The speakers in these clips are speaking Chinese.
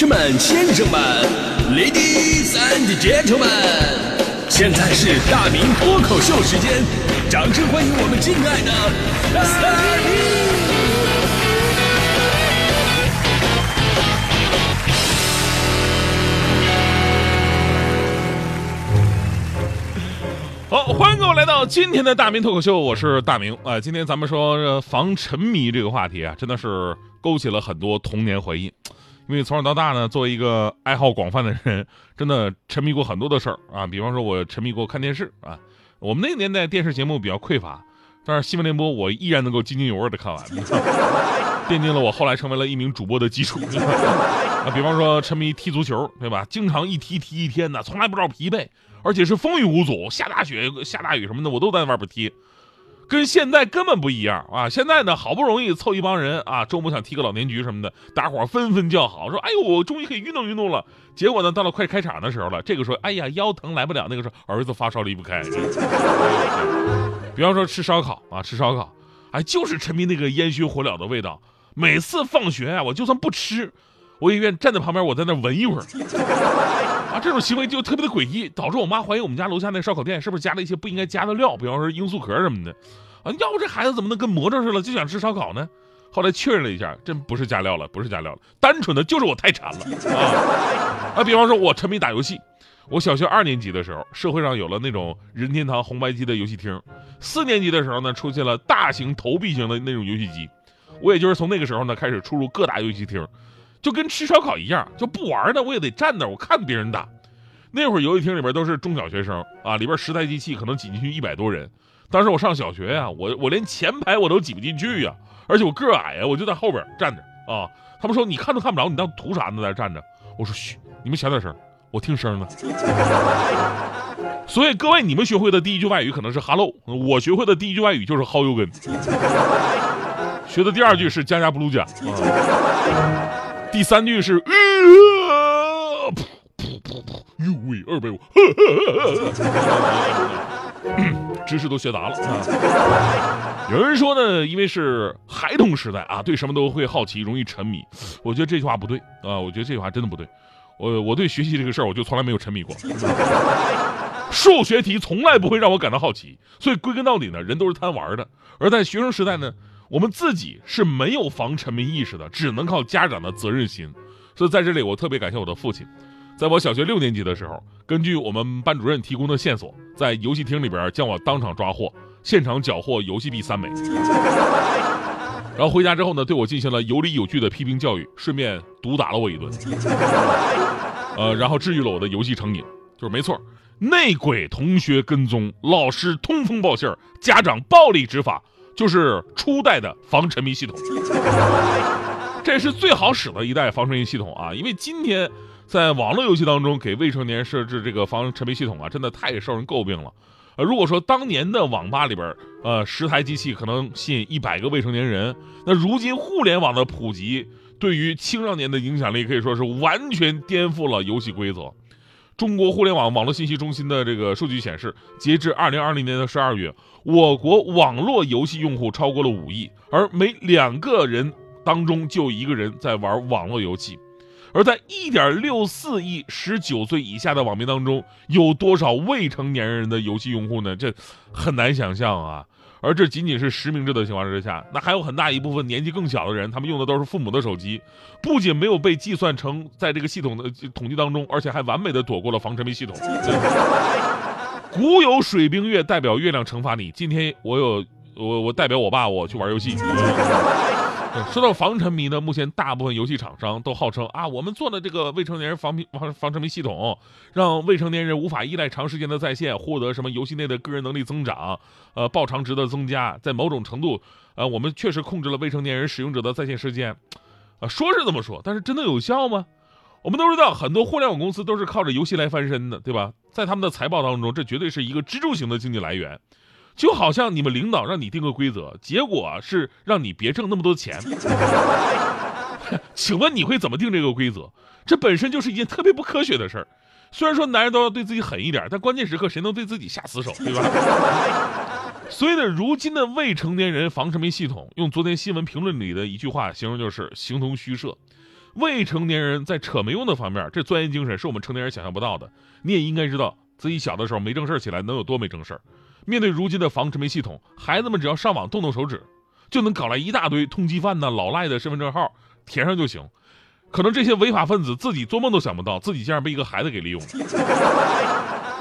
士们、先生们，Ladies and Gentlemen，现在是大明脱口秀时间，掌声欢迎我们敬爱的大明！好，欢迎各位来到今天的大明脱口秀，我是大明啊、今天咱们说防沉迷这个话题啊，真的是勾起了很多童年回忆。因为从小到大呢，作为一个爱好广泛的人，真的沉迷过很多的事儿啊。比方说，我沉迷过看电视啊。我们那个年代电视节目比较匮乏，但是新闻联播我依然能够津津有味的看完，奠定了我后来成为了一名主播的基础。啊，比方说沉迷踢足球，对吧？经常一踢踢一天呢，从来不知道疲惫，而且是风雨无阻，下大雪、下大雨什么的，我都在外边踢，跟现在根本不一样啊！现在呢，好不容易凑一帮人啊，周末想踢个老年局什么的，大伙纷纷叫好，说：“哎呦，我终于可以运动运动了。”结果呢，到了快开场的时候了，这个说：“哎呀，腰疼来不了。”那个说：“儿子发烧离不开。”比方说吃烧烤啊，吃烧烤，哎，就是沉迷那个烟熏火燎的味道。每次放学啊，我就算不吃，我也愿站在旁边，我在那闻一会儿。啊，这种行为就特别的诡异，导致我妈怀疑我们家楼下那烧烤店是不是加了一些不应该加的料，比方说罂粟壳什么的。啊，要不这孩子怎么能跟魔怔似的就想吃烧烤呢？后来确认了一下，真不是加料了，不是加料了，单纯的就是我太馋了啊！啊，比方说我沉迷打游戏，我小学二年级的时候，社会上有了那种任天堂红白机的游戏厅；四年级的时候呢，出现了大型投币型的那种游戏机。我也就是从那个时候呢，开始出入各大游戏厅。就跟吃烧烤一样，就不玩的我也得站那，我看别人打。那会儿游戏厅里边都是中小学生啊，里边十台机器可能挤进去一百多人。当时我上小学呀、我我连前排我都挤不进去呀、而且我个矮呀、我就在后边站着啊。他们说你看都看不着，你当图啥呢？在这站着。我说嘘，你们小点声，我听声呢。所以各位，你们学会的第一句外语可能是 “hello”，我学会的第一句外语就是 “how you 跟”。学的第二句是“加加布鲁加”。第三句是呃，噗噗噗噗，哟喂，二百五，知识都学杂了啊。有人说呢，因为是孩童时代啊，对什么都会好奇，容易沉迷。我觉得这句话不对啊，我觉得这句话真的不对。我我对学习这个事儿，我就从来没有沉迷过。数学题从来不会让我感到好奇，所以归根到底呢，人都是贪玩的。而在学生时代呢，我们自己是没有防沉迷意识的，只能靠家长的责任心。所以在这里，我特别感谢我的父亲，在我小学六年级的时候，根据我们班主任提供的线索，在游戏厅里边将我当场抓获，现场缴获游戏币三枚。然后回家之后呢，对我进行了有理有据的批评教育，顺便毒打了我一顿。呃，然后治愈了我的游戏成瘾，就是没错，内鬼同学跟踪，老师通风报信儿，家长暴力执法，就是初代的防沉迷系统。这是最好使的一代防沉迷系统啊！因为今天在网络游戏当中给未成年设置这个防沉迷系统啊，真的太受人诟病了。呃，如果说当年的网吧里边，呃，十台机器可能吸引一百个未成年人，那如今互联网的普及对于青少年的影响力可以说是完全颠覆了游戏规则。中国互联网网络信息中心的这个数据显示，截至二零二零年的十二月，我国网络游戏用户超过了五亿，而每两个人当中就一个人在玩网络游戏。而在一点六四亿十九岁以下的网民当中，有多少未成年人的游戏用户呢？这很难想象啊！而这仅仅是实名制的情况之下，那还有很大一部分年纪更小的人，他们用的都是父母的手机，不仅没有被计算成在这个系统的统计当中，而且还完美的躲过了防沉迷系统。古有水冰月代表月亮惩罚你，今天我有我我代表我爸我去玩游戏。说到防沉迷呢，目前大部分游戏厂商都号称啊，我们做的这个未成年人防迷防防沉迷系统，让未成年人无法依赖长时间的在线，获得什么游戏内的个人能力增长，呃，报偿值的增加，在某种程度，呃，我们确实控制了未成年人使用者的在线时间，啊，说是这么说，但是真的有效吗？我们都知道，很多互联网公司都是靠着游戏来翻身的，对吧？在他们的财报当中，这绝对是一个支柱型的经济来源。就好像你们领导让你定个规则，结果是让你别挣那么多钱。请问你会怎么定这个规则？这本身就是一件特别不科学的事儿。虽然说男人都要对自己狠一点，但关键时刻谁能对自己下死手，对吧？所以呢，如今的未成年人防沉迷系统，用昨天新闻评论里的一句话形容就是形同虚设。未成年人在扯没用的方面，这钻研精神是我们成年人想象不到的。你也应该知道自己小的时候没正事起来能有多没正事儿面对如今的防沉迷系统，孩子们只要上网动动手指，就能搞来一大堆通缉犯呐、老赖的身份证号填上就行。可能这些违法分子自己做梦都想不到，自己竟然被一个孩子给利用了。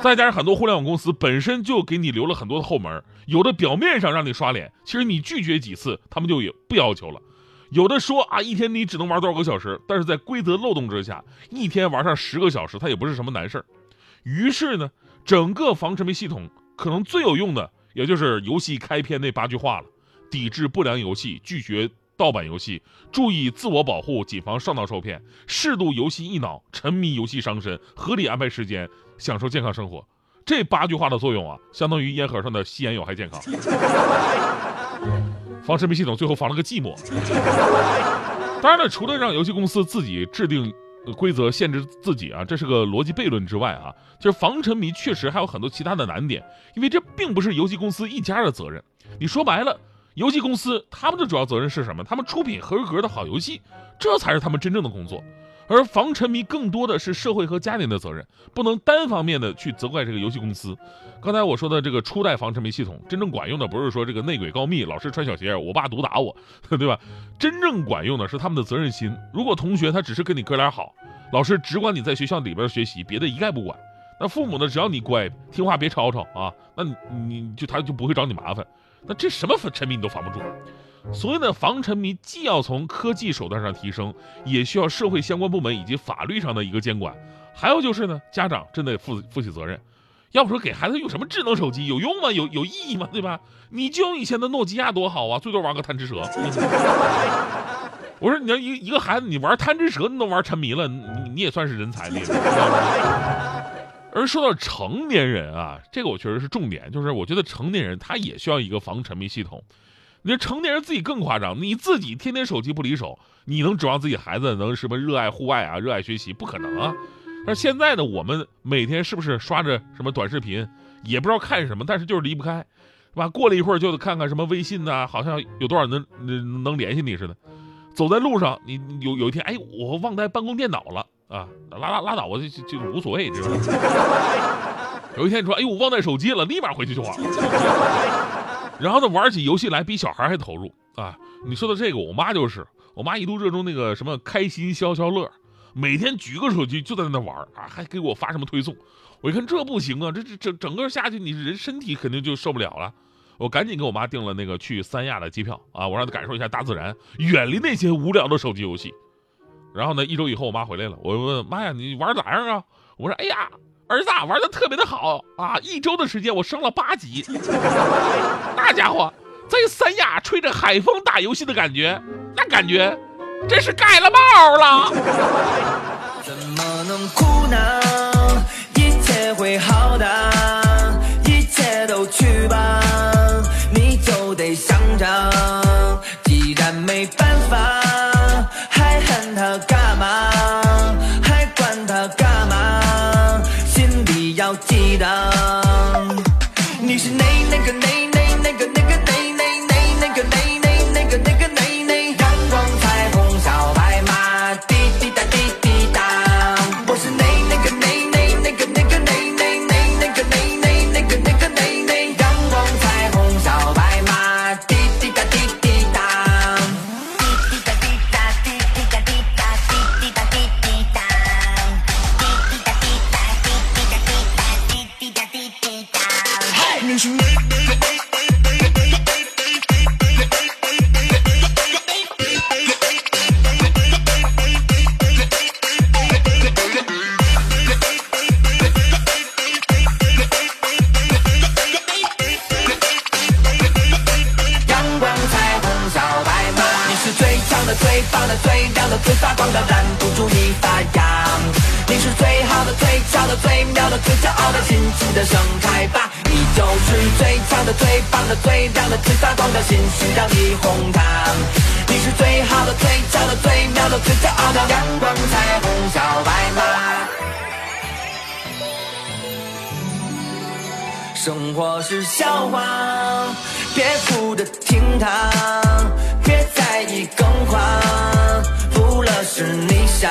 再加上很多互联网公司本身就给你留了很多的后门，有的表面上让你刷脸，其实你拒绝几次，他们就也不要求了。有的说啊，一天你只能玩多少个小时，但是在规则漏洞之下，一天玩上十个小时，它也不是什么难事儿。于是呢，整个防沉迷系统可能最有用的，也就是游戏开篇那八句话了：抵制不良游戏，拒绝盗版游戏，注意自我保护，谨防上当受骗，适度游戏益脑，沉迷游戏伤身，合理安排时间。享受健康生活，这八句话的作用啊，相当于烟盒上的吸烟有害健康。防沉迷系统最后防了个寂寞。当然了，除了让游戏公司自己制定规则限制自己啊，这是个逻辑悖论之外啊，就是防沉迷确实还有很多其他的难点，因为这并不是游戏公司一家的责任。你说白了，游戏公司他们的主要责任是什么？他们出品合格的好游戏，这才是他们真正的工作。而防沉迷更多的是社会和家庭的责任，不能单方面的去责怪这个游戏公司。刚才我说的这个初代防沉迷系统，真正管用的不是说这个内鬼告密，老师穿小鞋，我爸毒打我，对吧？真正管用的是他们的责任心。如果同学他只是跟你哥俩好，老师只管你在学校里边学习，别的一概不管。那父母呢，只要你乖听话，别吵吵啊，那你就他就不会找你麻烦。那这什么沉迷你都防不住。所以呢，防沉迷既要从科技手段上提升，也需要社会相关部门以及法律上的一个监管。还有就是呢，家长真得负负起责任。要不说给孩子用什么智能手机有用吗？有有意义吗？对吧？你就用以前的诺基亚多好啊，最多玩个贪吃蛇。我说你要一一个孩子，你玩贪吃蛇你都玩沉迷了，你你也算是人才了。而说到成年人啊，这个我确实是重点，就是我觉得成年人他也需要一个防沉迷系统。你这成年人自己更夸张，你自己天天手机不离手，你能指望自己孩子能什么热爱户外啊，热爱学习？不可能啊！但现在呢，我们每天是不是刷着什么短视频，也不知道看什么，但是就是离不开，是吧？过了一会儿就看看什么微信呐，好像有多少人能能联系你似的。走在路上，你有有一天，哎，我忘带办公电脑了啊，拉拉拉倒，我就就无所谓，知道吧？有一天你说，哎，我忘带手机了，立马回去就完了。然后呢，玩起游戏来比小孩还投入啊！你说的这个，我妈就是，我妈一度热衷那个什么开心消消乐，每天举个手机就在那玩啊，还给我发什么推送。我一看这不行啊，这这整整个下去，你人身体肯定就受不了了。我赶紧给我妈订了那个去三亚的机票啊，我让她感受一下大自然，远离那些无聊的手机游戏。然后呢，一周以后我妈回来了，我问妈呀，你玩咋样啊？我说哎呀。儿子玩的特别的好啊！一周的时间我升了八级，那家伙在三亚吹着海风打游戏的感觉，那感觉真是盖了帽了。怎么能哭呢？一切会好的，一切都去吧，你就得想着，既然没办法，最、妙的、最骄傲的，尽情的盛开吧！你就是最强的、最棒的、最亮的、最发光的，心需让你红它。你是最好的、最俏的、最妙的、最骄傲的阳光彩虹小白马。生活是笑话，别哭着听它，别在意更换，不了。的是你想，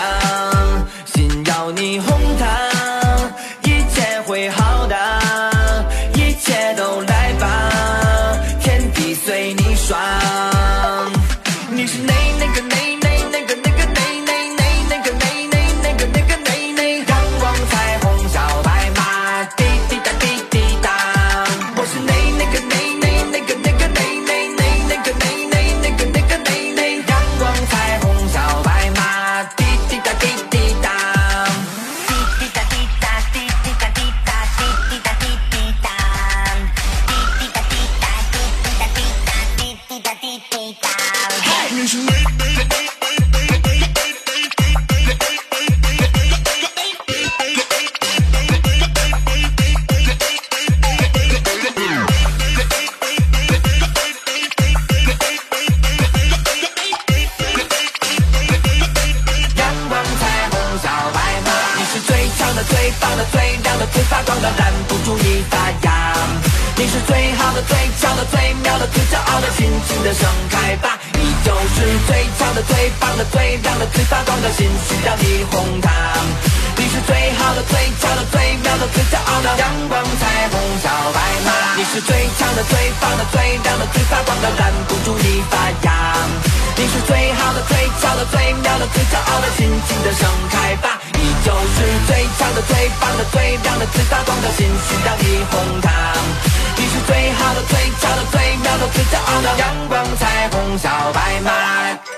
阳光、彩虹、小白马，你是最强的、最棒的、最亮的、最发光的，拦不住你发芽。你是最好的、最俏的、最妙的、最骄傲的，尽情的盛开吧！你就是最强的、最棒的、最亮的、最发光的，心需要你哄它。你是最好的、最俏的、最妙的、最骄傲的阳光彩虹小白马。你是最强的、最棒的、最亮的、最发光的，拦不住你发芽。你是最好的、最俏的、最妙的、最骄傲的，尽情的盛开吧！你就是最强的、最棒的、最亮的、最发光的，心需要你哄它。你是最好的、最俏的、最妙的、最骄傲的阳光彩虹小白马。